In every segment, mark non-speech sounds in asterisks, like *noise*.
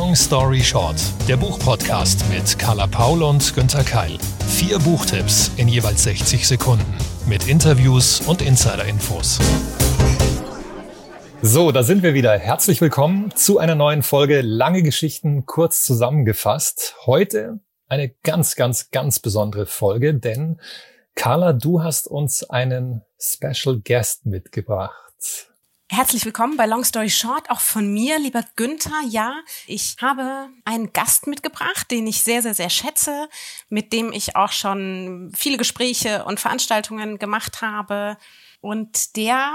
Long Story Short, der Buchpodcast mit Carla Paul und Günther Keil. Vier Buchtipps in jeweils 60 Sekunden mit Interviews und Insider-Infos. So, da sind wir wieder. Herzlich willkommen zu einer neuen Folge Lange Geschichten kurz zusammengefasst. Heute eine ganz, ganz, ganz besondere Folge, denn Carla, du hast uns einen Special Guest mitgebracht. Herzlich willkommen bei Long Story Short, auch von mir, lieber Günther. Ja, ich habe einen Gast mitgebracht, den ich sehr, sehr, sehr schätze, mit dem ich auch schon viele Gespräche und Veranstaltungen gemacht habe. Und der,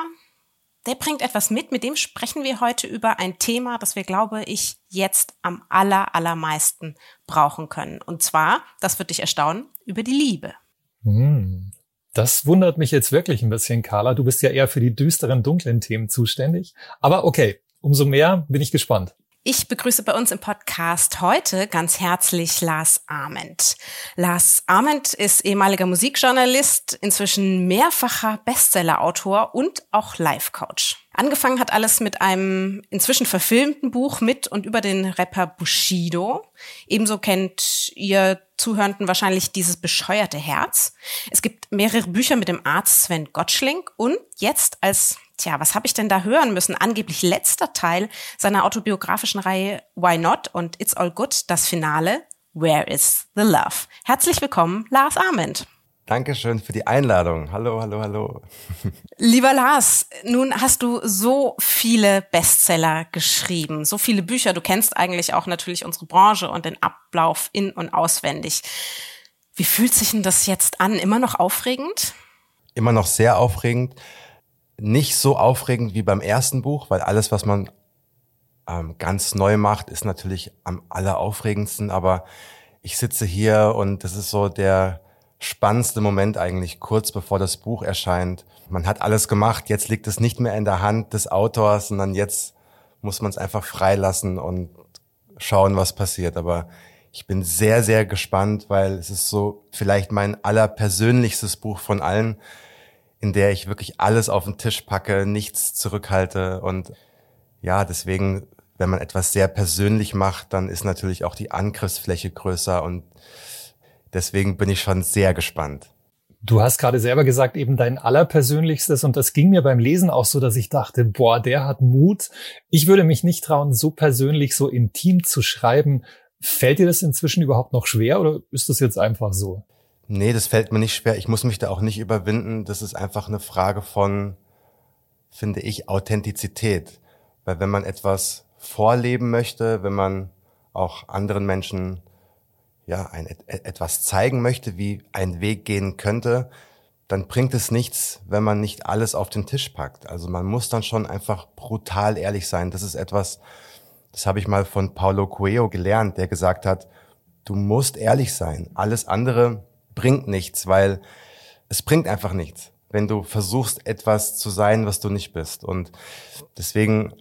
der bringt etwas mit, mit dem sprechen wir heute über ein Thema, das wir, glaube ich, jetzt am aller, allermeisten brauchen können. Und zwar, das wird dich erstaunen, über die Liebe. Hm. Das wundert mich jetzt wirklich ein bisschen, Carla. Du bist ja eher für die düsteren, dunklen Themen zuständig. Aber okay, umso mehr bin ich gespannt. Ich begrüße bei uns im Podcast heute ganz herzlich Lars Ament. Lars Ament ist ehemaliger Musikjournalist, inzwischen mehrfacher Bestsellerautor und auch Life-Coach. Angefangen hat alles mit einem inzwischen verfilmten Buch mit und über den Rapper Bushido. Ebenso kennt ihr Zuhörenden wahrscheinlich dieses bescheuerte Herz. Es gibt mehrere Bücher mit dem Arzt Sven Gottschling und jetzt als Tja, was habe ich denn da hören müssen? Angeblich letzter Teil seiner autobiografischen Reihe Why Not und It's All Good, das Finale Where is the Love? Herzlich willkommen, Lars Arment. Dankeschön für die Einladung. Hallo, hallo, hallo. Lieber Lars, nun hast du so viele Bestseller geschrieben, so viele Bücher. Du kennst eigentlich auch natürlich unsere Branche und den Ablauf in und auswendig. Wie fühlt sich denn das jetzt an? Immer noch aufregend? Immer noch sehr aufregend nicht so aufregend wie beim ersten Buch, weil alles, was man ähm, ganz neu macht, ist natürlich am alleraufregendsten. Aber ich sitze hier und das ist so der spannendste Moment eigentlich, kurz bevor das Buch erscheint. Man hat alles gemacht, jetzt liegt es nicht mehr in der Hand des Autors, sondern jetzt muss man es einfach freilassen und schauen, was passiert. Aber ich bin sehr, sehr gespannt, weil es ist so vielleicht mein allerpersönlichstes Buch von allen in der ich wirklich alles auf den Tisch packe, nichts zurückhalte und ja, deswegen, wenn man etwas sehr persönlich macht, dann ist natürlich auch die Angriffsfläche größer und deswegen bin ich schon sehr gespannt. Du hast gerade selber gesagt, eben dein allerpersönlichstes und das ging mir beim Lesen auch so, dass ich dachte, boah, der hat Mut. Ich würde mich nicht trauen, so persönlich, so intim zu schreiben. Fällt dir das inzwischen überhaupt noch schwer oder ist das jetzt einfach so? Nee, das fällt mir nicht schwer. Ich muss mich da auch nicht überwinden. Das ist einfach eine Frage von, finde ich, Authentizität. Weil wenn man etwas vorleben möchte, wenn man auch anderen Menschen ja ein, etwas zeigen möchte, wie ein Weg gehen könnte, dann bringt es nichts, wenn man nicht alles auf den Tisch packt. Also man muss dann schon einfach brutal ehrlich sein. Das ist etwas, das habe ich mal von Paulo Coelho gelernt, der gesagt hat, du musst ehrlich sein. Alles andere bringt nichts, weil es bringt einfach nichts, wenn du versuchst, etwas zu sein, was du nicht bist. Und deswegen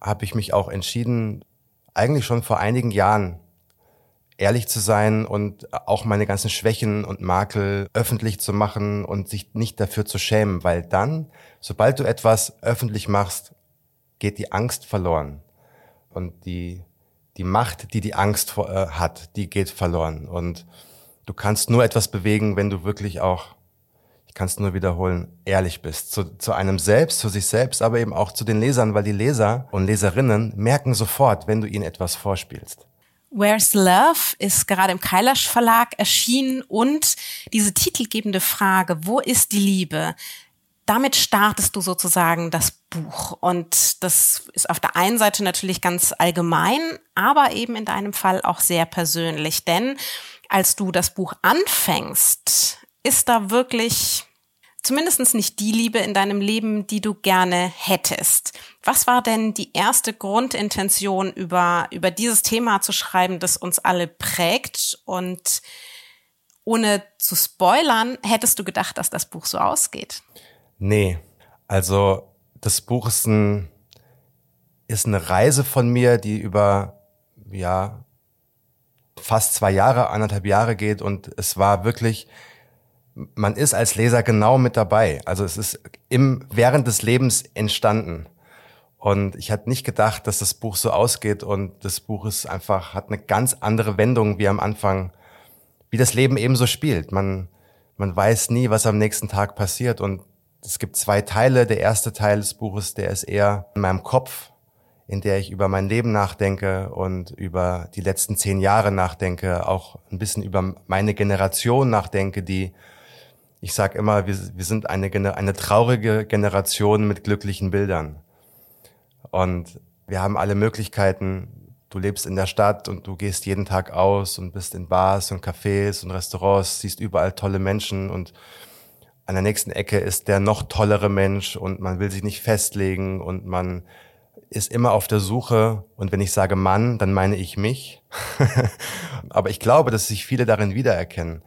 habe ich mich auch entschieden, eigentlich schon vor einigen Jahren ehrlich zu sein und auch meine ganzen Schwächen und Makel öffentlich zu machen und sich nicht dafür zu schämen, weil dann, sobald du etwas öffentlich machst, geht die Angst verloren und die die Macht, die die Angst vor, äh, hat, die geht verloren und du kannst nur etwas bewegen, wenn du wirklich auch, ich kann es nur wiederholen, ehrlich bist. Zu, zu einem selbst, zu sich selbst, aber eben auch zu den Lesern, weil die Leser und Leserinnen merken sofort, wenn du ihnen etwas vorspielst. Where's Love ist gerade im Kailash Verlag erschienen und diese titelgebende Frage, wo ist die Liebe? Damit startest du sozusagen das Buch. Und das ist auf der einen Seite natürlich ganz allgemein, aber eben in deinem Fall auch sehr persönlich. Denn als du das Buch anfängst, ist da wirklich zumindest nicht die Liebe in deinem Leben, die du gerne hättest. Was war denn die erste Grundintention, über, über dieses Thema zu schreiben, das uns alle prägt? Und ohne zu spoilern, hättest du gedacht, dass das Buch so ausgeht? Nee, also das Buch ist, ein, ist eine Reise von mir, die über ja fast zwei Jahre, anderthalb Jahre geht und es war wirklich, man ist als Leser genau mit dabei. Also es ist im, während des Lebens entstanden. Und ich hatte nicht gedacht, dass das Buch so ausgeht und das Buch ist einfach, hat eine ganz andere Wendung wie am Anfang, wie das Leben eben so spielt. Man, man weiß nie, was am nächsten Tag passiert und es gibt zwei Teile. Der erste Teil des Buches, der ist eher in meinem Kopf, in der ich über mein Leben nachdenke und über die letzten zehn Jahre nachdenke, auch ein bisschen über meine Generation nachdenke, die, ich sage immer, wir, wir sind eine, eine traurige Generation mit glücklichen Bildern. Und wir haben alle Möglichkeiten. Du lebst in der Stadt und du gehst jeden Tag aus und bist in Bars und Cafés und Restaurants, siehst überall tolle Menschen und an der nächsten Ecke ist der noch tollere Mensch und man will sich nicht festlegen und man ist immer auf der Suche und wenn ich sage Mann, dann meine ich mich. *laughs* Aber ich glaube, dass sich viele darin wiedererkennen.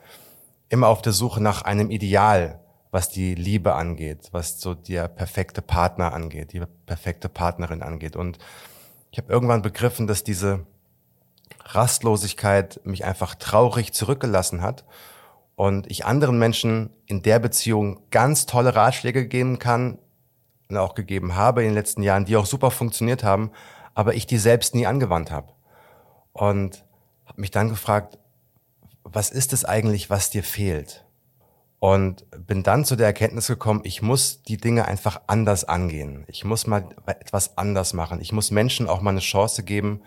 Immer auf der Suche nach einem Ideal, was die Liebe angeht, was so der perfekte Partner angeht, die perfekte Partnerin angeht. Und ich habe irgendwann begriffen, dass diese Rastlosigkeit mich einfach traurig zurückgelassen hat und ich anderen Menschen in der Beziehung ganz tolle Ratschläge geben kann und auch gegeben habe in den letzten Jahren, die auch super funktioniert haben, aber ich die selbst nie angewandt habe. Und habe mich dann gefragt, was ist es eigentlich, was dir fehlt? Und bin dann zu der Erkenntnis gekommen, ich muss die Dinge einfach anders angehen. Ich muss mal etwas anders machen. Ich muss Menschen auch mal eine Chance geben,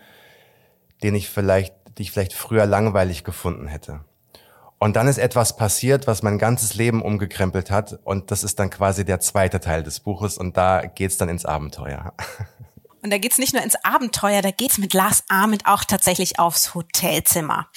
denen ich vielleicht, die ich vielleicht früher langweilig gefunden hätte. Und dann ist etwas passiert, was mein ganzes Leben umgekrempelt hat. Und das ist dann quasi der zweite Teil des Buches. Und da geht's dann ins Abenteuer. Und da geht's nicht nur ins Abenteuer, da geht's mit Lars Ahmed auch tatsächlich aufs Hotelzimmer.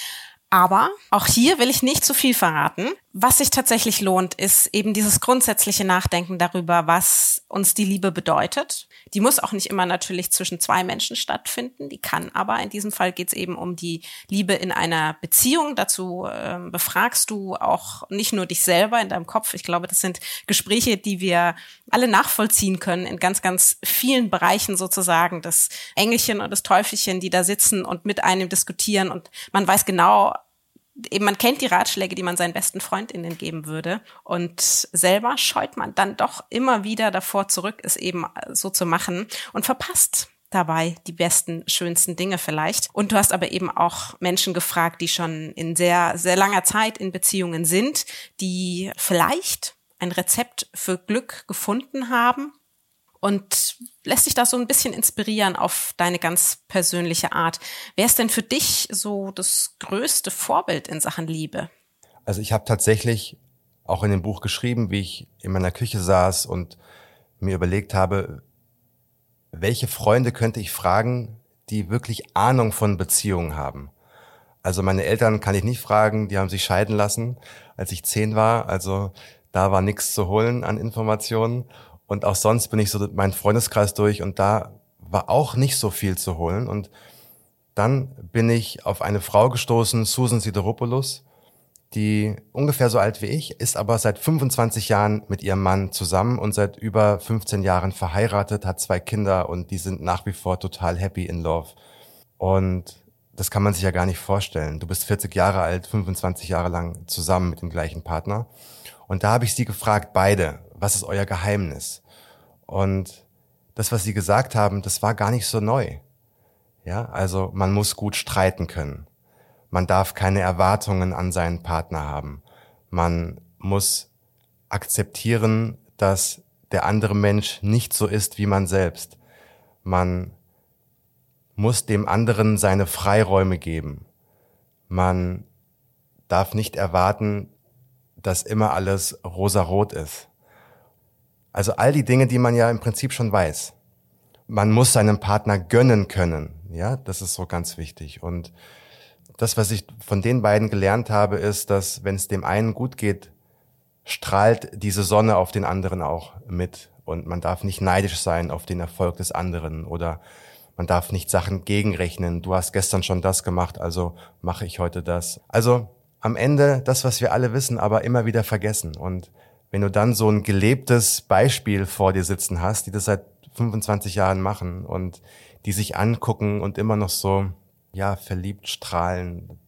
Aber auch hier will ich nicht zu viel verraten. Was sich tatsächlich lohnt, ist eben dieses grundsätzliche Nachdenken darüber, was uns die Liebe bedeutet. Die muss auch nicht immer natürlich zwischen zwei Menschen stattfinden. Die kann aber. In diesem Fall geht es eben um die Liebe in einer Beziehung. Dazu äh, befragst du auch nicht nur dich selber in deinem Kopf. Ich glaube, das sind Gespräche, die wir alle nachvollziehen können in ganz, ganz vielen Bereichen sozusagen. Das Engelchen und das Teufelchen, die da sitzen und mit einem diskutieren und man weiß genau, eben man kennt die Ratschläge, die man seinen besten Freundinnen geben würde und selber scheut man dann doch immer wieder davor zurück, es eben so zu machen und verpasst dabei die besten, schönsten Dinge vielleicht. Und du hast aber eben auch Menschen gefragt, die schon in sehr, sehr langer Zeit in Beziehungen sind, die vielleicht ein Rezept für Glück gefunden haben und lässt sich das so ein bisschen inspirieren auf deine ganz persönliche Art. Wer ist denn für dich so das größte Vorbild in Sachen Liebe? Also ich habe tatsächlich auch in dem Buch geschrieben, wie ich in meiner Küche saß und mir überlegt habe, welche Freunde könnte ich fragen, die wirklich Ahnung von Beziehungen haben. Also meine Eltern kann ich nicht fragen, die haben sich scheiden lassen, als ich zehn war. Also da war nichts zu holen an Informationen. Und auch sonst bin ich so meinen Freundeskreis durch und da war auch nicht so viel zu holen. Und dann bin ich auf eine Frau gestoßen, Susan Sideropoulos, die ungefähr so alt wie ich, ist aber seit 25 Jahren mit ihrem Mann zusammen und seit über 15 Jahren verheiratet, hat zwei Kinder und die sind nach wie vor total happy in love. Und das kann man sich ja gar nicht vorstellen. Du bist 40 Jahre alt, 25 Jahre lang zusammen mit dem gleichen Partner. Und da habe ich sie gefragt, beide, was ist euer Geheimnis? Und das, was sie gesagt haben, das war gar nicht so neu. Ja, also man muss gut streiten können. Man darf keine Erwartungen an seinen Partner haben. Man muss akzeptieren, dass der andere Mensch nicht so ist wie man selbst. Man muss dem anderen seine Freiräume geben. Man darf nicht erwarten, dass immer alles rosarot ist. Also all die Dinge, die man ja im Prinzip schon weiß. Man muss seinem Partner gönnen können. Ja, das ist so ganz wichtig. Und das, was ich von den beiden gelernt habe, ist, dass wenn es dem einen gut geht, strahlt diese Sonne auf den anderen auch mit. Und man darf nicht neidisch sein auf den Erfolg des anderen oder man darf nicht Sachen gegenrechnen. Du hast gestern schon das gemacht, also mache ich heute das. Also am Ende das, was wir alle wissen, aber immer wieder vergessen. Und wenn du dann so ein gelebtes Beispiel vor dir sitzen hast, die das seit 25 Jahren machen und die sich angucken und immer noch so, ja, verliebt strahlen.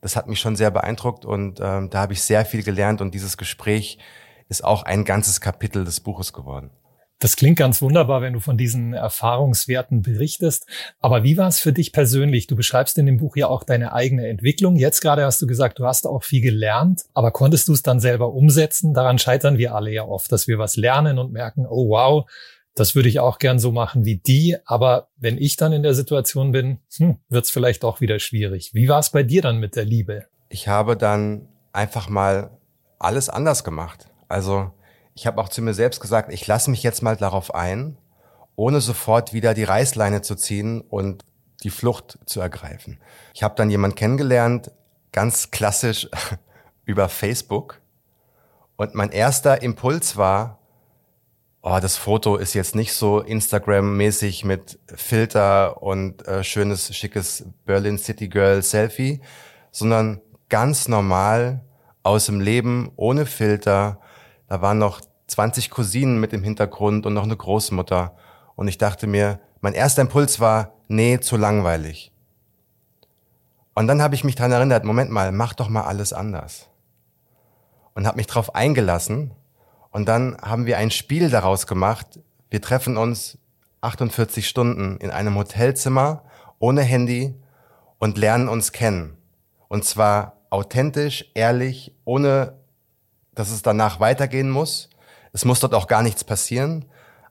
Das hat mich schon sehr beeindruckt und ähm, da habe ich sehr viel gelernt und dieses Gespräch ist auch ein ganzes Kapitel des Buches geworden. Das klingt ganz wunderbar, wenn du von diesen Erfahrungswerten berichtest. Aber wie war es für dich persönlich? Du beschreibst in dem Buch ja auch deine eigene Entwicklung. Jetzt gerade hast du gesagt, du hast auch viel gelernt, aber konntest du es dann selber umsetzen? Daran scheitern wir alle ja oft, dass wir was lernen und merken, oh wow, das würde ich auch gern so machen wie die. Aber wenn ich dann in der Situation bin, hm, wird es vielleicht auch wieder schwierig. Wie war es bei dir dann mit der Liebe? Ich habe dann einfach mal alles anders gemacht. Also ich habe auch zu mir selbst gesagt, ich lasse mich jetzt mal darauf ein, ohne sofort wieder die Reißleine zu ziehen und die Flucht zu ergreifen. Ich habe dann jemand kennengelernt, ganz klassisch *laughs* über Facebook. Und mein erster Impuls war, oh, das Foto ist jetzt nicht so Instagram-mäßig mit Filter und äh, schönes, schickes Berlin City Girl Selfie, sondern ganz normal aus dem Leben, ohne Filter. Da waren noch 20 Cousinen mit im Hintergrund und noch eine Großmutter. Und ich dachte mir, mein erster Impuls war, nee, zu langweilig. Und dann habe ich mich daran erinnert, Moment mal, mach doch mal alles anders. Und habe mich darauf eingelassen. Und dann haben wir ein Spiel daraus gemacht. Wir treffen uns 48 Stunden in einem Hotelzimmer ohne Handy und lernen uns kennen. Und zwar authentisch, ehrlich, ohne dass es danach weitergehen muss. Es muss dort auch gar nichts passieren,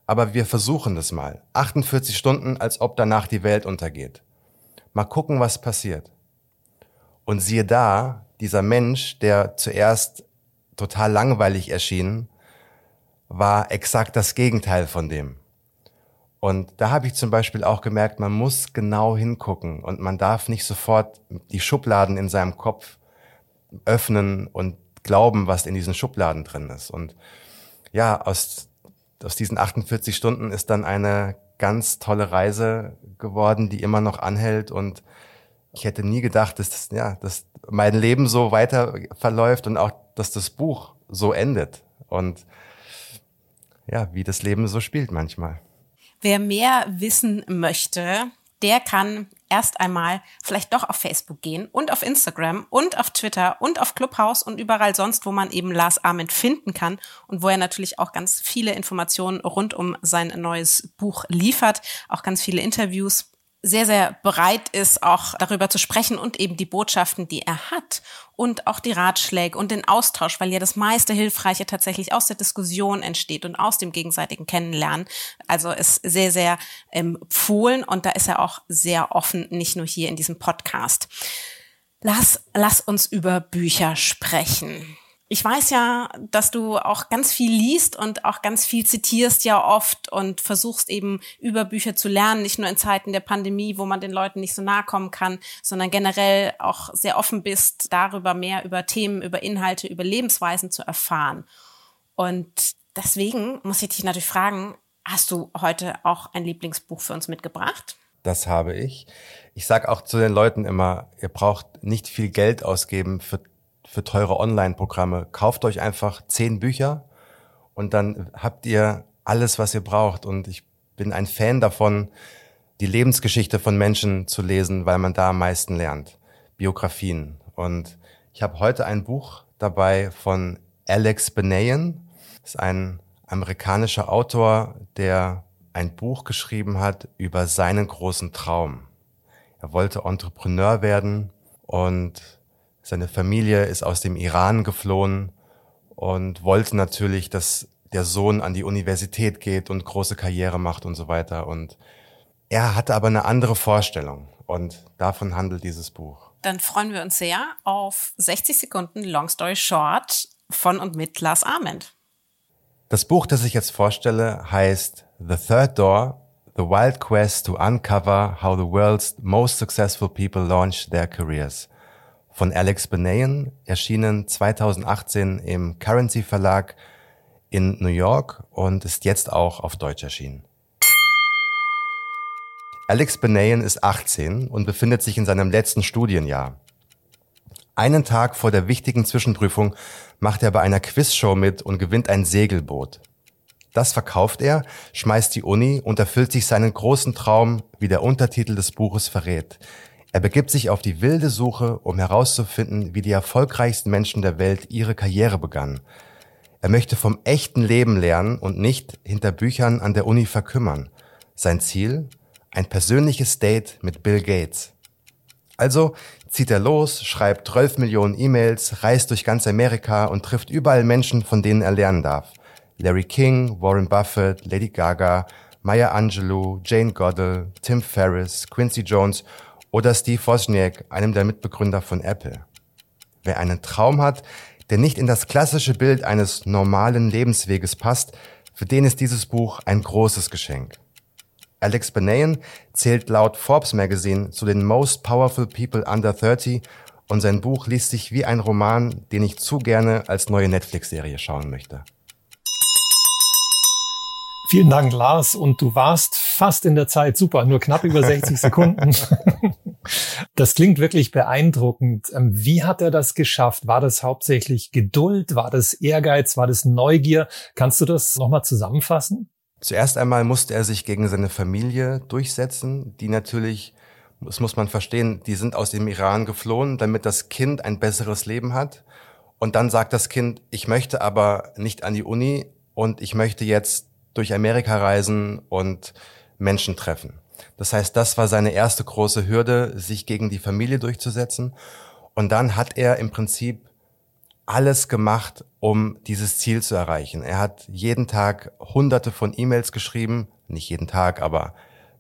aber wir versuchen das mal. 48 Stunden, als ob danach die Welt untergeht. Mal gucken, was passiert. Und siehe da, dieser Mensch, der zuerst total langweilig erschien, war exakt das Gegenteil von dem. Und da habe ich zum Beispiel auch gemerkt, man muss genau hingucken und man darf nicht sofort die Schubladen in seinem Kopf öffnen und glauben, was in diesen Schubladen drin ist. Und ja, aus, aus diesen 48 Stunden ist dann eine ganz tolle Reise geworden, die immer noch anhält und ich hätte nie gedacht, dass, das, ja, dass mein Leben so weiter verläuft und auch, dass das Buch so endet. Und ja, wie das Leben so spielt manchmal. Wer mehr wissen möchte, der kann erst einmal vielleicht doch auf Facebook gehen und auf Instagram und auf Twitter und auf Clubhouse und überall sonst, wo man eben Lars Ament finden kann und wo er natürlich auch ganz viele Informationen rund um sein neues Buch liefert, auch ganz viele Interviews sehr, sehr bereit ist, auch darüber zu sprechen und eben die Botschaften, die er hat und auch die Ratschläge und den Austausch, weil ja das meiste Hilfreiche tatsächlich aus der Diskussion entsteht und aus dem gegenseitigen Kennenlernen. Also ist sehr, sehr empfohlen und da ist er auch sehr offen, nicht nur hier in diesem Podcast. Lass, lass uns über Bücher sprechen. Ich weiß ja, dass du auch ganz viel liest und auch ganz viel zitierst ja oft und versuchst eben über Bücher zu lernen, nicht nur in Zeiten der Pandemie, wo man den Leuten nicht so nahe kommen kann, sondern generell auch sehr offen bist, darüber mehr über Themen, über Inhalte, über Lebensweisen zu erfahren. Und deswegen muss ich dich natürlich fragen, hast du heute auch ein Lieblingsbuch für uns mitgebracht? Das habe ich. Ich sage auch zu den Leuten immer, ihr braucht nicht viel Geld ausgeben für für teure Online-Programme. Kauft euch einfach zehn Bücher und dann habt ihr alles, was ihr braucht. Und ich bin ein Fan davon, die Lebensgeschichte von Menschen zu lesen, weil man da am meisten lernt. Biografien. Und ich habe heute ein Buch dabei von Alex Benayan. Das ist ein amerikanischer Autor, der ein Buch geschrieben hat über seinen großen Traum. Er wollte Entrepreneur werden und seine Familie ist aus dem Iran geflohen und wollte natürlich, dass der Sohn an die Universität geht und große Karriere macht und so weiter. Und er hatte aber eine andere Vorstellung und davon handelt dieses Buch. Dann freuen wir uns sehr auf 60 Sekunden Long Story Short von und mit Lars Ament. Das Buch, das ich jetzt vorstelle, heißt The Third Door, The Wild Quest to Uncover How the World's Most Successful People Launch Their Careers von Alex Benayan, erschienen 2018 im Currency Verlag in New York und ist jetzt auch auf Deutsch erschienen. Alex Benayan ist 18 und befindet sich in seinem letzten Studienjahr. Einen Tag vor der wichtigen Zwischenprüfung macht er bei einer Quizshow mit und gewinnt ein Segelboot. Das verkauft er, schmeißt die Uni und erfüllt sich seinen großen Traum, wie der Untertitel des Buches verrät. Er begibt sich auf die wilde Suche, um herauszufinden, wie die erfolgreichsten Menschen der Welt ihre Karriere begannen. Er möchte vom echten Leben lernen und nicht hinter Büchern an der Uni verkümmern. Sein Ziel? Ein persönliches Date mit Bill Gates. Also zieht er los, schreibt 12 Millionen E-Mails, reist durch ganz Amerika und trifft überall Menschen, von denen er lernen darf. Larry King, Warren Buffett, Lady Gaga, Maya Angelou, Jane Goddard, Tim Ferriss, Quincy Jones oder Steve Wozniak, einem der Mitbegründer von Apple. Wer einen Traum hat, der nicht in das klassische Bild eines normalen Lebensweges passt, für den ist dieses Buch ein großes Geschenk. Alex Benayan zählt laut Forbes Magazine zu den Most Powerful People Under 30 und sein Buch liest sich wie ein Roman, den ich zu gerne als neue Netflix-Serie schauen möchte. Vielen Dank, Lars. Und du warst fast in der Zeit. Super, nur knapp über 60 *laughs* Sekunden. *laughs* Das klingt wirklich beeindruckend. Ähm, wie hat er das geschafft? War das hauptsächlich Geduld? War das Ehrgeiz? War das Neugier? Kannst du das nochmal zusammenfassen? Zuerst einmal musste er sich gegen seine Familie durchsetzen, die natürlich, das muss man verstehen, die sind aus dem Iran geflohen, damit das Kind ein besseres Leben hat. Und dann sagt das Kind, ich möchte aber nicht an die Uni und ich möchte jetzt durch Amerika reisen und Menschen treffen. Das heißt, das war seine erste große Hürde, sich gegen die Familie durchzusetzen. Und dann hat er im Prinzip alles gemacht, um dieses Ziel zu erreichen. Er hat jeden Tag hunderte von E-Mails geschrieben, nicht jeden Tag, aber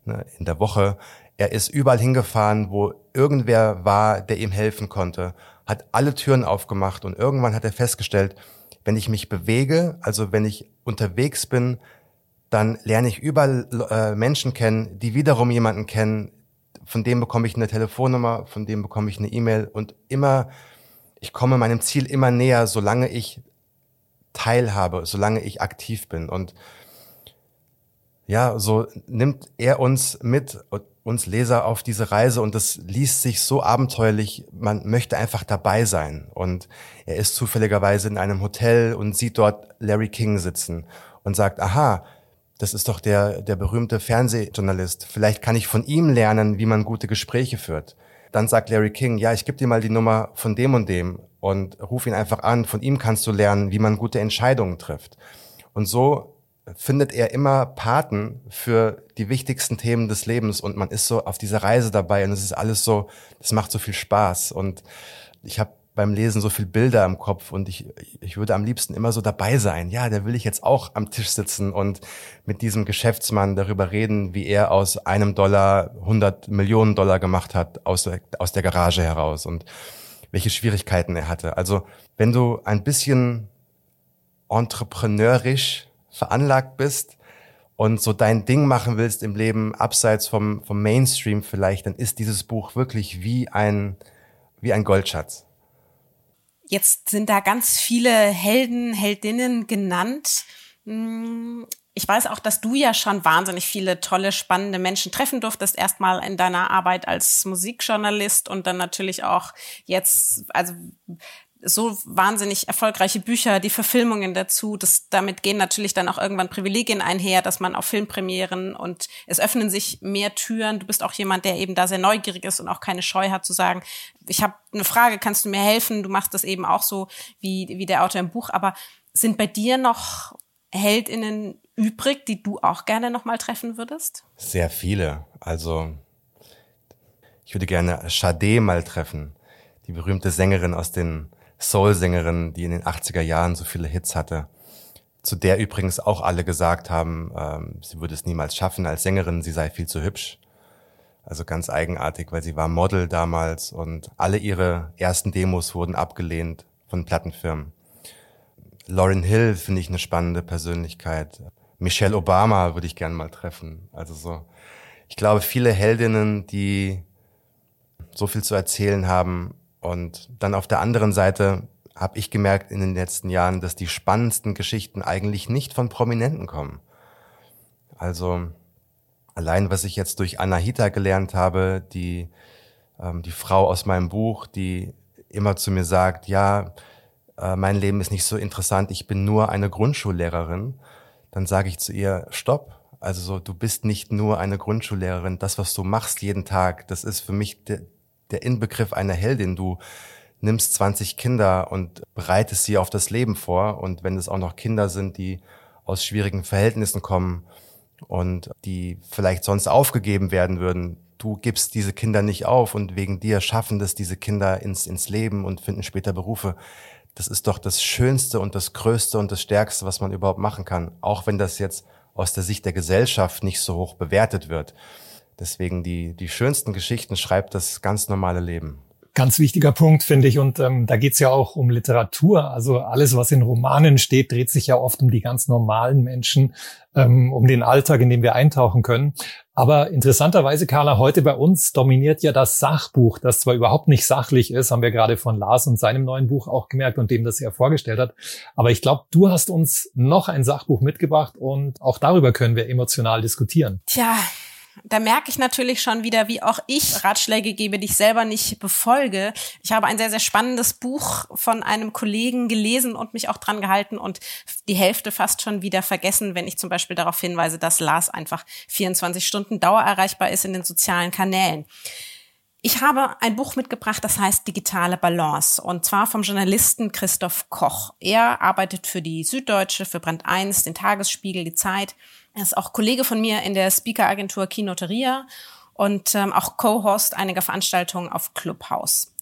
ne, in der Woche. Er ist überall hingefahren, wo irgendwer war, der ihm helfen konnte, hat alle Türen aufgemacht und irgendwann hat er festgestellt, wenn ich mich bewege, also wenn ich unterwegs bin, dann lerne ich überall äh, Menschen kennen, die wiederum jemanden kennen, von dem bekomme ich eine Telefonnummer, von dem bekomme ich eine E-Mail und immer, ich komme meinem Ziel immer näher, solange ich teilhabe, solange ich aktiv bin. Und ja, so nimmt er uns mit, uns Leser auf diese Reise und das liest sich so abenteuerlich, man möchte einfach dabei sein. Und er ist zufälligerweise in einem Hotel und sieht dort Larry King sitzen und sagt, aha, das ist doch der, der berühmte Fernsehjournalist. Vielleicht kann ich von ihm lernen, wie man gute Gespräche führt. Dann sagt Larry King, ja, ich gebe dir mal die Nummer von dem und dem und ruf ihn einfach an. Von ihm kannst du lernen, wie man gute Entscheidungen trifft. Und so findet er immer Paten für die wichtigsten Themen des Lebens und man ist so auf dieser Reise dabei und es ist alles so, das macht so viel Spaß und ich habe beim Lesen so viel Bilder im Kopf und ich, ich würde am liebsten immer so dabei sein. Ja, da will ich jetzt auch am Tisch sitzen und mit diesem Geschäftsmann darüber reden, wie er aus einem Dollar 100 Millionen Dollar gemacht hat aus der, aus der Garage heraus und welche Schwierigkeiten er hatte. Also wenn du ein bisschen entrepreneurisch veranlagt bist und so dein Ding machen willst im Leben, abseits vom, vom Mainstream vielleicht, dann ist dieses Buch wirklich wie ein, wie ein Goldschatz. Jetzt sind da ganz viele Helden, Heldinnen genannt. Hm, ich weiß auch, dass du ja schon wahnsinnig viele tolle, spannende Menschen treffen durftest. Erstmal in deiner Arbeit als Musikjournalist und dann natürlich auch jetzt, also so wahnsinnig erfolgreiche Bücher, die Verfilmungen dazu. Das, damit gehen natürlich dann auch irgendwann Privilegien einher, dass man auf Filmpremieren und es öffnen sich mehr Türen. Du bist auch jemand, der eben da sehr neugierig ist und auch keine Scheu hat zu sagen, ich habe eine Frage, kannst du mir helfen? Du machst das eben auch so wie, wie der Autor im Buch. Aber sind bei dir noch HeldInnen übrig, die du auch gerne nochmal treffen würdest? Sehr viele. Also ich würde gerne Sade mal treffen, die berühmte Sängerin aus den Soul-Sängerin, die in den 80er Jahren so viele Hits hatte. Zu der übrigens auch alle gesagt haben, ähm, sie würde es niemals schaffen als Sängerin, sie sei viel zu hübsch. Also ganz eigenartig, weil sie war Model damals und alle ihre ersten Demos wurden abgelehnt von Plattenfirmen. Lauryn Hill finde ich eine spannende Persönlichkeit. Michelle Obama würde ich gern mal treffen. Also so, ich glaube, viele Heldinnen, die so viel zu erzählen haben, und dann auf der anderen Seite habe ich gemerkt in den letzten Jahren, dass die spannendsten Geschichten eigentlich nicht von Prominenten kommen. Also allein, was ich jetzt durch Anahita gelernt habe, die, ähm, die Frau aus meinem Buch, die immer zu mir sagt, ja, äh, mein Leben ist nicht so interessant, ich bin nur eine Grundschullehrerin, dann sage ich zu ihr, stopp. Also so, du bist nicht nur eine Grundschullehrerin, das, was du machst jeden Tag, das ist für mich der Inbegriff einer Heldin. Du, nimmst 20 Kinder und bereitest sie auf das Leben vor. Und wenn es auch noch Kinder sind, die aus schwierigen Verhältnissen kommen und die vielleicht sonst aufgegeben werden würden, du gibst diese Kinder nicht auf und wegen dir schaffen das diese Kinder ins, ins Leben und finden später Berufe. Das ist doch das Schönste und das Größte und das Stärkste, was man überhaupt machen kann. Auch wenn das jetzt aus der Sicht der Gesellschaft nicht so hoch bewertet wird. Deswegen die, die schönsten Geschichten schreibt das ganz normale Leben. Ganz wichtiger Punkt, finde ich. Und ähm, da geht's ja auch um Literatur. Also alles, was in Romanen steht, dreht sich ja oft um die ganz normalen Menschen, ähm, um den Alltag, in dem wir eintauchen können. Aber interessanterweise, Carla, heute bei uns dominiert ja das Sachbuch, das zwar überhaupt nicht sachlich ist, haben wir gerade von Lars und seinem neuen Buch auch gemerkt und dem, das er vorgestellt hat. Aber ich glaube, du hast uns noch ein Sachbuch mitgebracht und auch darüber können wir emotional diskutieren. Tja, da merke ich natürlich schon wieder, wie auch ich Ratschläge gebe, die ich selber nicht befolge. Ich habe ein sehr, sehr spannendes Buch von einem Kollegen gelesen und mich auch dran gehalten und die Hälfte fast schon wieder vergessen, wenn ich zum Beispiel darauf hinweise, dass Lars einfach 24 Stunden Dauer erreichbar ist in den sozialen Kanälen. Ich habe ein Buch mitgebracht, das heißt Digitale Balance und zwar vom Journalisten Christoph Koch. Er arbeitet für die Süddeutsche, für Brand 1, den Tagesspiegel, die Zeit er ist auch Kollege von mir in der Speaker-Agentur Kinoteria und ähm, auch Co-Host einiger Veranstaltungen auf Clubhouse.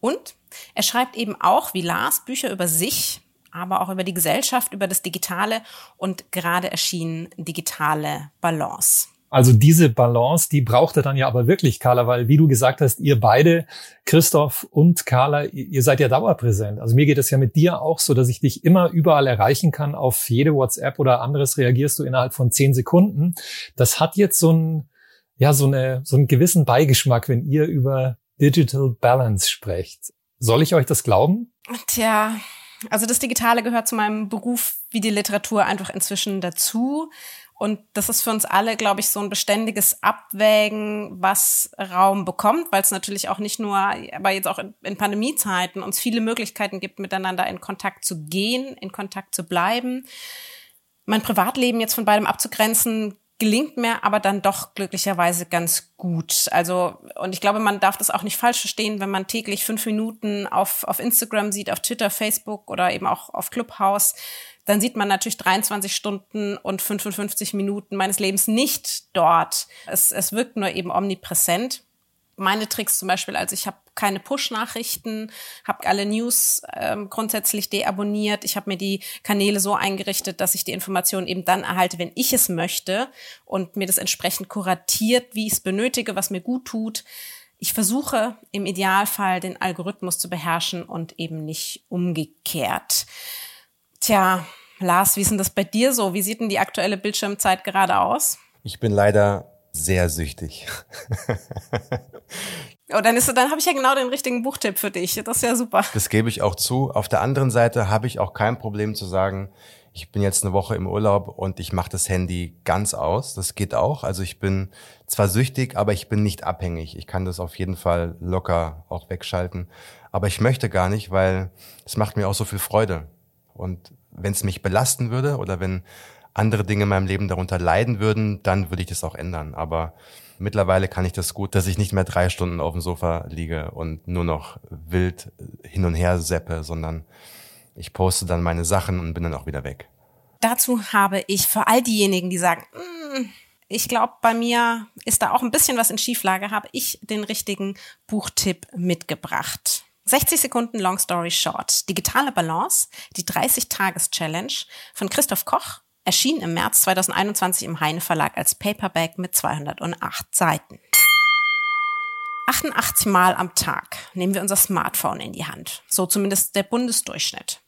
Und er schreibt eben auch, wie Lars, Bücher über sich, aber auch über die Gesellschaft, über das Digitale und gerade erschienen Digitale Balance. Also diese Balance, die braucht er dann ja aber wirklich, Carla, weil wie du gesagt hast, ihr beide, Christoph und Carla, ihr seid ja dauerpräsent. Also mir geht es ja mit dir auch so, dass ich dich immer überall erreichen kann. Auf jede WhatsApp oder anderes reagierst du innerhalb von zehn Sekunden. Das hat jetzt so ein, ja, so eine, so einen gewissen Beigeschmack, wenn ihr über Digital Balance sprecht. Soll ich euch das glauben? Tja, also das Digitale gehört zu meinem Beruf wie die Literatur einfach inzwischen dazu. Und das ist für uns alle, glaube ich, so ein beständiges Abwägen, was Raum bekommt, weil es natürlich auch nicht nur, aber jetzt auch in, in, Pandemiezeiten uns viele Möglichkeiten gibt, miteinander in Kontakt zu gehen, in Kontakt zu bleiben. Mein Privatleben jetzt von beidem abzugrenzen, gelingt mir aber dann doch glücklicherweise ganz gut. Also, und ich glaube, man darf das auch nicht falsch verstehen, wenn man täglich fünf Minuten auf, auf Instagram sieht, auf Twitter, Facebook oder eben auch auf Clubhouse dann sieht man natürlich 23 Stunden und 55 Minuten meines Lebens nicht dort. Es, es wirkt nur eben omnipräsent. Meine Tricks zum Beispiel, also ich habe keine Push-Nachrichten, habe alle News ähm, grundsätzlich deabonniert. Ich habe mir die Kanäle so eingerichtet, dass ich die Informationen eben dann erhalte, wenn ich es möchte und mir das entsprechend kuratiert, wie ich es benötige, was mir gut tut. Ich versuche im Idealfall den Algorithmus zu beherrschen und eben nicht umgekehrt. Tja, Lars, wie ist denn das bei dir so? Wie sieht denn die aktuelle Bildschirmzeit gerade aus? Ich bin leider sehr süchtig. *laughs* oh, dann ist dann habe ich ja genau den richtigen Buchtipp für dich. Das ist ja super. Das gebe ich auch zu. Auf der anderen Seite habe ich auch kein Problem zu sagen, ich bin jetzt eine Woche im Urlaub und ich mache das Handy ganz aus. Das geht auch. Also ich bin zwar süchtig, aber ich bin nicht abhängig. Ich kann das auf jeden Fall locker auch wegschalten. Aber ich möchte gar nicht, weil es macht mir auch so viel Freude. Und wenn es mich belasten würde oder wenn andere Dinge in meinem Leben darunter leiden würden, dann würde ich das auch ändern. Aber mittlerweile kann ich das gut, dass ich nicht mehr drei Stunden auf dem Sofa liege und nur noch wild hin und her seppe, sondern ich poste dann meine Sachen und bin dann auch wieder weg. Dazu habe ich für all diejenigen, die sagen, mm, ich glaube, bei mir ist da auch ein bisschen was in Schieflage, habe ich den richtigen Buchtipp mitgebracht. 60 Sekunden Long Story Short. Digitale Balance, die 30-Tages-Challenge von Christoph Koch, erschien im März 2021 im Heine Verlag als Paperback mit 208 Seiten. 88 Mal am Tag nehmen wir unser Smartphone in die Hand. So zumindest der Bundesdurchschnitt.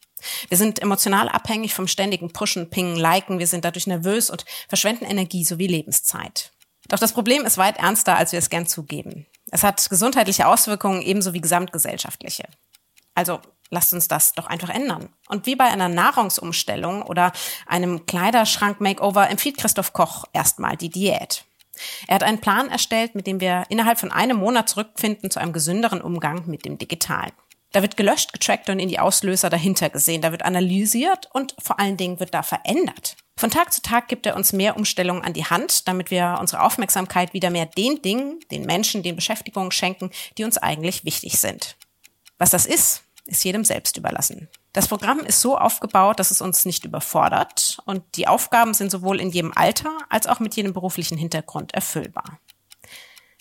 Wir sind emotional abhängig vom ständigen Pushen, Pingen, Liken. Wir sind dadurch nervös und verschwenden Energie sowie Lebenszeit. Doch das Problem ist weit ernster, als wir es gern zugeben. Es hat gesundheitliche Auswirkungen ebenso wie gesamtgesellschaftliche. Also lasst uns das doch einfach ändern. Und wie bei einer Nahrungsumstellung oder einem Kleiderschrank-Makeover empfiehlt Christoph Koch erstmal die Diät. Er hat einen Plan erstellt, mit dem wir innerhalb von einem Monat zurückfinden zu einem gesünderen Umgang mit dem Digitalen. Da wird gelöscht, getrackt und in die Auslöser dahinter gesehen. Da wird analysiert und vor allen Dingen wird da verändert. Von Tag zu Tag gibt er uns mehr Umstellungen an die Hand, damit wir unsere Aufmerksamkeit wieder mehr den Dingen, den Menschen, den Beschäftigungen schenken, die uns eigentlich wichtig sind. Was das ist, ist jedem selbst überlassen. Das Programm ist so aufgebaut, dass es uns nicht überfordert und die Aufgaben sind sowohl in jedem Alter als auch mit jedem beruflichen Hintergrund erfüllbar.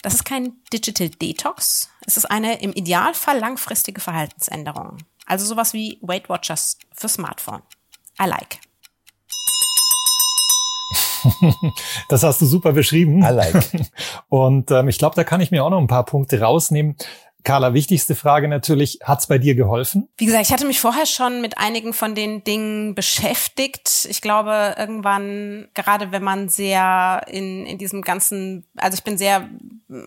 Das ist kein Digital Detox, es ist eine im Idealfall langfristige Verhaltensänderung. Also sowas wie Weight Watchers für Smartphone. I like. *laughs* Das hast du super beschrieben. I like. *laughs* Und ähm, ich glaube, da kann ich mir auch noch ein paar Punkte rausnehmen. Carla, wichtigste Frage natürlich, hat's bei dir geholfen? Wie gesagt, ich hatte mich vorher schon mit einigen von den Dingen beschäftigt. Ich glaube, irgendwann, gerade wenn man sehr in, in diesem ganzen, also ich bin sehr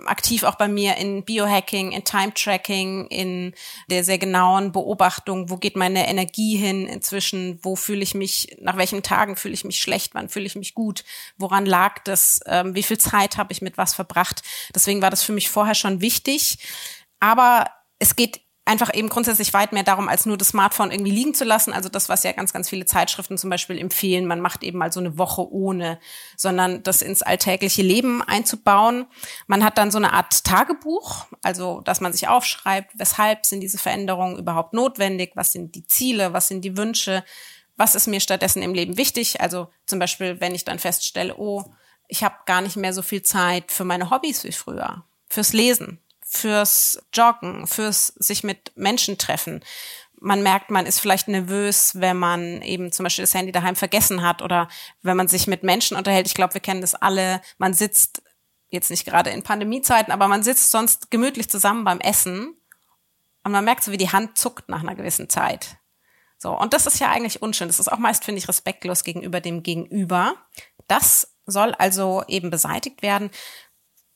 aktiv auch bei mir in Biohacking, in Time-Tracking, in der sehr genauen Beobachtung, wo geht meine Energie hin inzwischen, wo fühle ich mich, nach welchen Tagen fühle ich mich schlecht, wann fühle ich mich gut, woran lag das, ähm, wie viel Zeit habe ich mit was verbracht. Deswegen war das für mich vorher schon wichtig. Aber es geht einfach eben grundsätzlich weit mehr darum, als nur das Smartphone irgendwie liegen zu lassen. Also das, was ja ganz, ganz viele Zeitschriften zum Beispiel empfehlen. Man macht eben mal so eine Woche ohne, sondern das ins alltägliche Leben einzubauen. Man hat dann so eine Art Tagebuch, also dass man sich aufschreibt, weshalb sind diese Veränderungen überhaupt notwendig, was sind die Ziele, was sind die Wünsche, was ist mir stattdessen im Leben wichtig. Also zum Beispiel, wenn ich dann feststelle, oh, ich habe gar nicht mehr so viel Zeit für meine Hobbys wie früher, fürs Lesen fürs Joggen, fürs sich mit Menschen treffen. Man merkt, man ist vielleicht nervös, wenn man eben zum Beispiel das Handy daheim vergessen hat oder wenn man sich mit Menschen unterhält. Ich glaube, wir kennen das alle. Man sitzt jetzt nicht gerade in Pandemiezeiten, aber man sitzt sonst gemütlich zusammen beim Essen und man merkt so, wie die Hand zuckt nach einer gewissen Zeit. So. Und das ist ja eigentlich unschön. Das ist auch meist, finde ich, respektlos gegenüber dem Gegenüber. Das soll also eben beseitigt werden.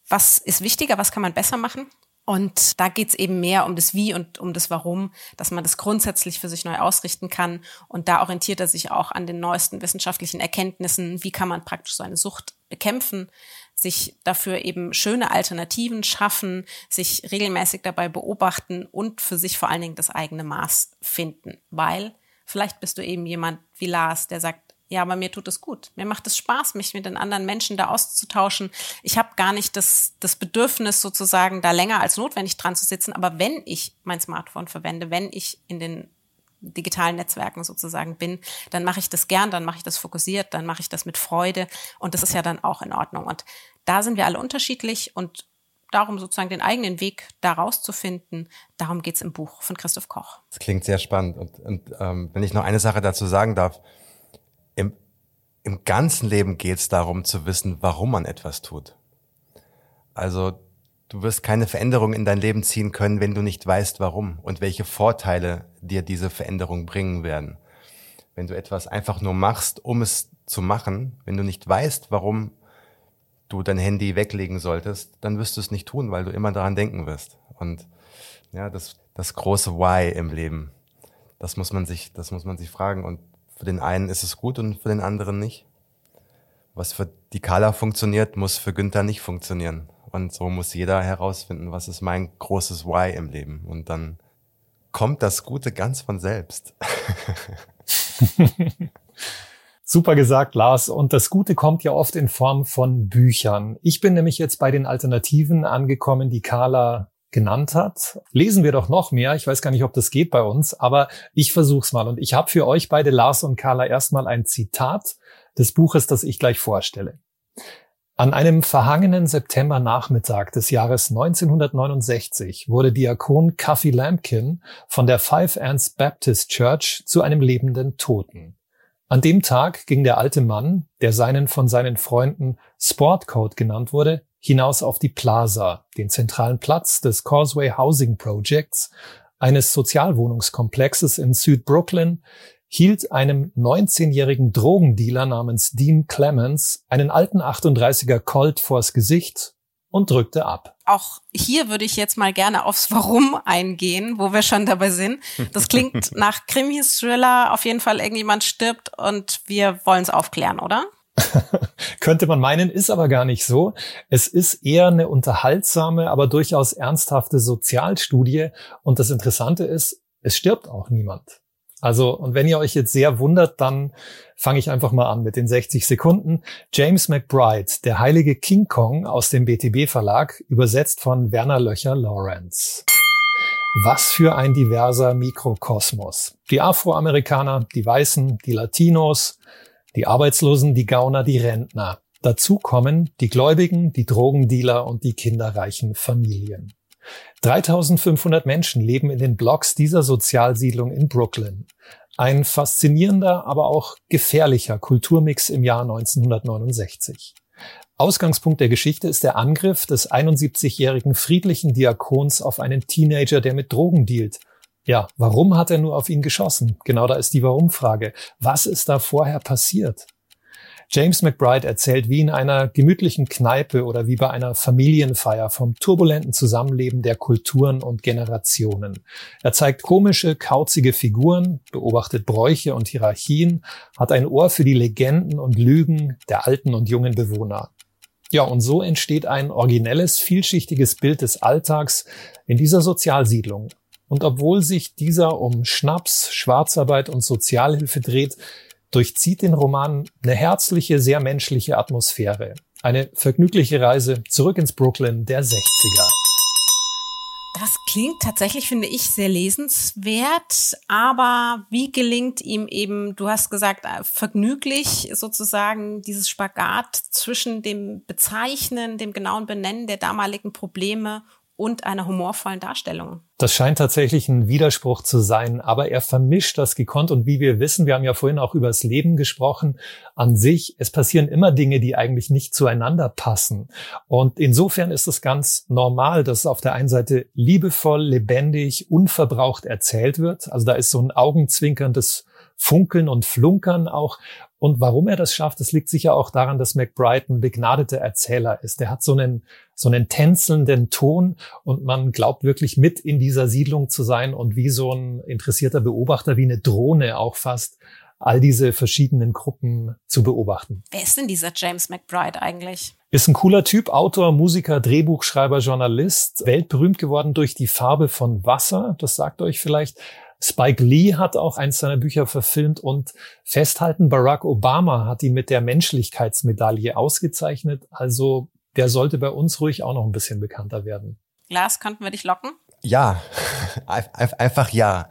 Was ist wichtiger? Was kann man besser machen? Und da geht's eben mehr um das Wie und um das Warum, dass man das grundsätzlich für sich neu ausrichten kann. Und da orientiert er sich auch an den neuesten wissenschaftlichen Erkenntnissen. Wie kann man praktisch so eine Sucht bekämpfen? sich dafür eben schöne Alternativen schaffen, sich regelmäßig dabei beobachten und für sich vor allen Dingen das eigene Maß finden. Weil vielleicht bist du eben jemand wie Lars, der sagt, ja, aber mir tut es gut. Mir macht es Spaß, mich mit den anderen Menschen da auszutauschen. Ich habe gar nicht das, das Bedürfnis, sozusagen da länger als notwendig dran zu sitzen. Aber wenn ich mein Smartphone verwende, wenn ich in den digitalen Netzwerken sozusagen bin, dann mache ich das gern, dann mache ich das fokussiert, dann mache ich das mit Freude und das ist ja dann auch in Ordnung. Und da sind wir alle unterschiedlich und darum sozusagen den eigenen Weg da rauszufinden, darum geht's im Buch von Christoph Koch. Das klingt sehr spannend und, und ähm, wenn ich noch eine Sache dazu sagen darf, im ganzen Leben geht es darum zu wissen, warum man etwas tut. Also du wirst keine Veränderung in dein Leben ziehen können, wenn du nicht weißt, warum und welche Vorteile dir diese Veränderung bringen werden. Wenn du etwas einfach nur machst, um es zu machen, wenn du nicht weißt, warum du dein Handy weglegen solltest, dann wirst du es nicht tun, weil du immer daran denken wirst. Und ja, das, das große Why im Leben, das muss man sich, das muss man sich fragen. Und für den einen ist es gut und für den anderen nicht. Was für die Carla funktioniert, muss für Günther nicht funktionieren. Und so muss jeder herausfinden, was ist mein großes Why im Leben. Und dann kommt das Gute ganz von selbst. *laughs* Super gesagt, Lars. Und das Gute kommt ja oft in Form von Büchern. Ich bin nämlich jetzt bei den Alternativen angekommen, die Carla genannt hat. Lesen wir doch noch mehr. Ich weiß gar nicht, ob das geht bei uns, aber ich versuch's mal. Und ich habe für euch beide, Lars und Carla, erstmal ein Zitat des Buches, das ich gleich vorstelle. An einem verhangenen Septembernachmittag des Jahres 1969 wurde Diakon Cuffy Lampkin von der Five Ants Baptist Church zu einem lebenden Toten. An dem Tag ging der alte Mann, der seinen von seinen Freunden Sportcoat genannt wurde, hinaus auf die Plaza, den zentralen Platz des Causeway Housing Projects, eines Sozialwohnungskomplexes in Südbrooklyn, hielt einem 19-jährigen Drogendealer namens Dean Clemens einen alten 38er Colt vors Gesicht und drückte ab. Auch hier würde ich jetzt mal gerne aufs Warum eingehen, wo wir schon dabei sind. Das klingt *laughs* nach Krimi-Thriller, auf jeden Fall irgendjemand stirbt und wir wollen es aufklären, oder? *laughs* Könnte man meinen, ist aber gar nicht so. Es ist eher eine unterhaltsame, aber durchaus ernsthafte Sozialstudie. Und das Interessante ist, es stirbt auch niemand. Also, und wenn ihr euch jetzt sehr wundert, dann fange ich einfach mal an mit den 60 Sekunden. James McBride, der heilige King Kong aus dem BTB Verlag, übersetzt von Werner Löcher Lawrence. Was für ein diverser Mikrokosmos. Die Afroamerikaner, die Weißen, die Latinos, die Arbeitslosen, die Gauner, die Rentner. Dazu kommen die Gläubigen, die Drogendealer und die kinderreichen Familien. 3500 Menschen leben in den Blocks dieser Sozialsiedlung in Brooklyn. Ein faszinierender, aber auch gefährlicher Kulturmix im Jahr 1969. Ausgangspunkt der Geschichte ist der Angriff des 71-jährigen friedlichen Diakons auf einen Teenager, der mit Drogen dealt. Ja, warum hat er nur auf ihn geschossen? Genau da ist die Warum-Frage. Was ist da vorher passiert? James McBride erzählt wie in einer gemütlichen Kneipe oder wie bei einer Familienfeier vom turbulenten Zusammenleben der Kulturen und Generationen. Er zeigt komische, kauzige Figuren, beobachtet Bräuche und Hierarchien, hat ein Ohr für die Legenden und Lügen der alten und jungen Bewohner. Ja, und so entsteht ein originelles, vielschichtiges Bild des Alltags in dieser Sozialsiedlung. Und obwohl sich dieser um Schnaps, Schwarzarbeit und Sozialhilfe dreht, durchzieht den Roman eine herzliche, sehr menschliche Atmosphäre. Eine vergnügliche Reise zurück ins Brooklyn der 60er. Das klingt tatsächlich, finde ich, sehr lesenswert. Aber wie gelingt ihm eben, du hast gesagt, äh, vergnüglich sozusagen dieses Spagat zwischen dem Bezeichnen, dem genauen Benennen der damaligen Probleme und einer humorvollen Darstellung. Das scheint tatsächlich ein Widerspruch zu sein, aber er vermischt das gekonnt und wie wir wissen, wir haben ja vorhin auch über das Leben gesprochen, an sich, es passieren immer Dinge, die eigentlich nicht zueinander passen. Und insofern ist es ganz normal, dass auf der einen Seite liebevoll, lebendig, unverbraucht erzählt wird. Also da ist so ein augenzwinkerndes Funkeln und Flunkern auch. Und warum er das schafft, das liegt sicher auch daran, dass McBride ein begnadeter Erzähler ist. Der hat so einen, so einen tänzelnden Ton und man glaubt wirklich mit in dieser Siedlung zu sein und wie so ein interessierter Beobachter, wie eine Drohne auch fast, all diese verschiedenen Gruppen zu beobachten. Wer ist denn dieser James McBride eigentlich? Ist ein cooler Typ, Autor, Musiker, Drehbuchschreiber, Journalist, weltberühmt geworden durch die Farbe von Wasser. Das sagt euch vielleicht. Spike Lee hat auch eins seiner Bücher verfilmt und festhalten, Barack Obama hat ihn mit der Menschlichkeitsmedaille ausgezeichnet. Also der sollte bei uns ruhig auch noch ein bisschen bekannter werden. Lars, könnten wir dich locken? Ja, *laughs* einfach ja.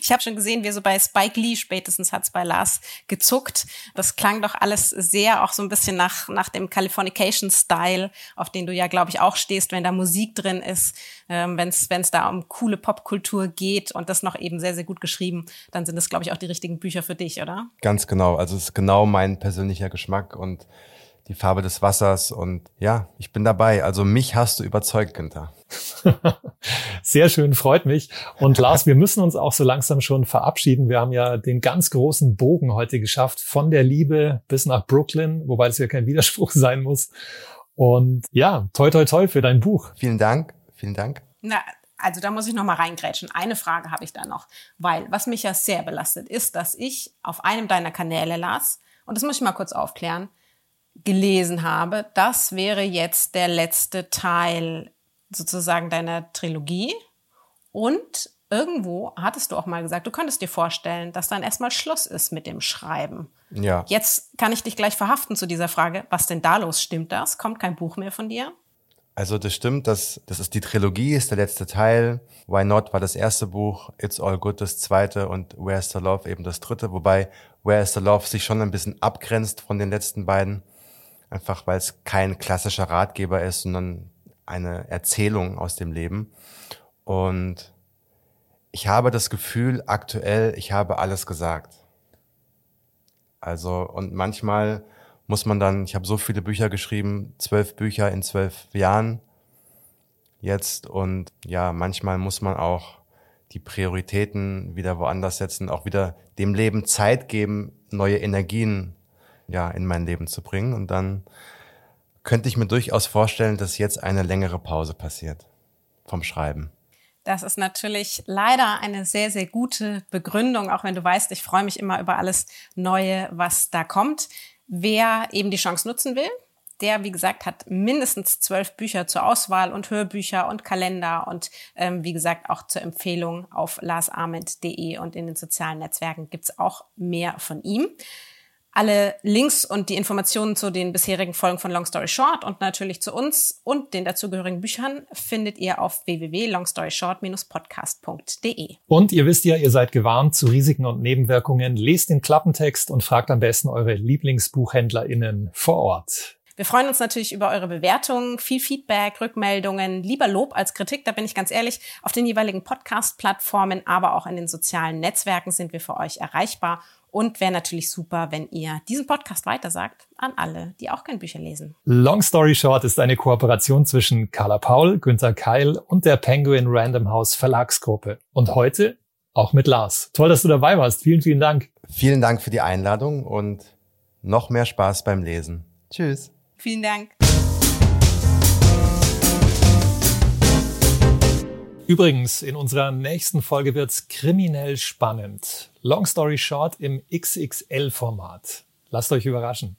Ich habe schon gesehen, wie so bei Spike Lee spätestens hat's bei Lars gezuckt. Das klang doch alles sehr auch so ein bisschen nach, nach dem Californication-Style, auf den du ja, glaube ich, auch stehst, wenn da Musik drin ist, ähm, wenn es da um coole Popkultur geht und das noch eben sehr, sehr gut geschrieben, dann sind das, glaube ich, auch die richtigen Bücher für dich, oder? Ganz genau. Also es ist genau mein persönlicher Geschmack und die Farbe des Wassers und ja, ich bin dabei. Also mich hast du überzeugt, Günther. *laughs* Sehr schön, freut mich. Und Lars, wir müssen uns auch so langsam schon verabschieden. Wir haben ja den ganz großen Bogen heute geschafft, von der Liebe bis nach Brooklyn, wobei das ja kein Widerspruch *laughs* sein muss. Und ja, toi toi toi für dein Buch. Vielen Dank, vielen Dank. Na, also da muss ich noch mal reingrätschen. Eine Frage habe ich da noch, weil was mich ja sehr belastet ist, dass ich auf einem deiner Kanäle las und das muss ich mal kurz aufklären gelesen habe, das wäre jetzt der letzte Teil sozusagen deiner Trilogie. Und irgendwo hattest du auch mal gesagt, du könntest dir vorstellen, dass dann erstmal Schluss ist mit dem Schreiben. Ja. Jetzt kann ich dich gleich verhaften zu dieser Frage. Was denn da los? Stimmt das? Kommt kein Buch mehr von dir? Also das stimmt, das, das ist die Trilogie, ist der letzte Teil. Why Not war das erste Buch, It's All Good das zweite und Where's the Love eben das dritte, wobei Where's the Love sich schon ein bisschen abgrenzt von den letzten beiden einfach weil es kein klassischer Ratgeber ist, sondern eine Erzählung aus dem Leben. Und ich habe das Gefühl, aktuell, ich habe alles gesagt. Also, und manchmal muss man dann, ich habe so viele Bücher geschrieben, zwölf Bücher in zwölf Jahren jetzt. Und ja, manchmal muss man auch die Prioritäten wieder woanders setzen, auch wieder dem Leben Zeit geben, neue Energien ja, in mein Leben zu bringen. Und dann könnte ich mir durchaus vorstellen, dass jetzt eine längere Pause passiert vom Schreiben. Das ist natürlich leider eine sehr, sehr gute Begründung, auch wenn du weißt, ich freue mich immer über alles Neue, was da kommt. Wer eben die Chance nutzen will, der, wie gesagt, hat mindestens zwölf Bücher zur Auswahl und Hörbücher und Kalender und ähm, wie gesagt auch zur Empfehlung auf larsarment.de und in den sozialen Netzwerken gibt's auch mehr von ihm. Alle Links und die Informationen zu den bisherigen Folgen von Long Story Short und natürlich zu uns und den dazugehörigen Büchern findet ihr auf www.longstoryshort-podcast.de. Und ihr wisst ja, ihr seid gewarnt zu Risiken und Nebenwirkungen. Lest den Klappentext und fragt am besten eure LieblingsbuchhändlerInnen vor Ort. Wir freuen uns natürlich über eure Bewertungen, viel Feedback, Rückmeldungen, lieber Lob als Kritik, da bin ich ganz ehrlich. Auf den jeweiligen Podcast-Plattformen, aber auch in den sozialen Netzwerken sind wir für euch erreichbar. Und wäre natürlich super, wenn ihr diesen Podcast weitersagt an alle, die auch gerne Bücher lesen. Long Story Short ist eine Kooperation zwischen Carla Paul, Günther Keil und der Penguin Random House Verlagsgruppe. Und heute auch mit Lars. Toll, dass du dabei warst. Vielen, vielen Dank. Vielen Dank für die Einladung und noch mehr Spaß beim Lesen. Tschüss. Vielen Dank. Übrigens, in unserer nächsten Folge wird's kriminell spannend. Long Story Short im XXL-Format. Lasst euch überraschen.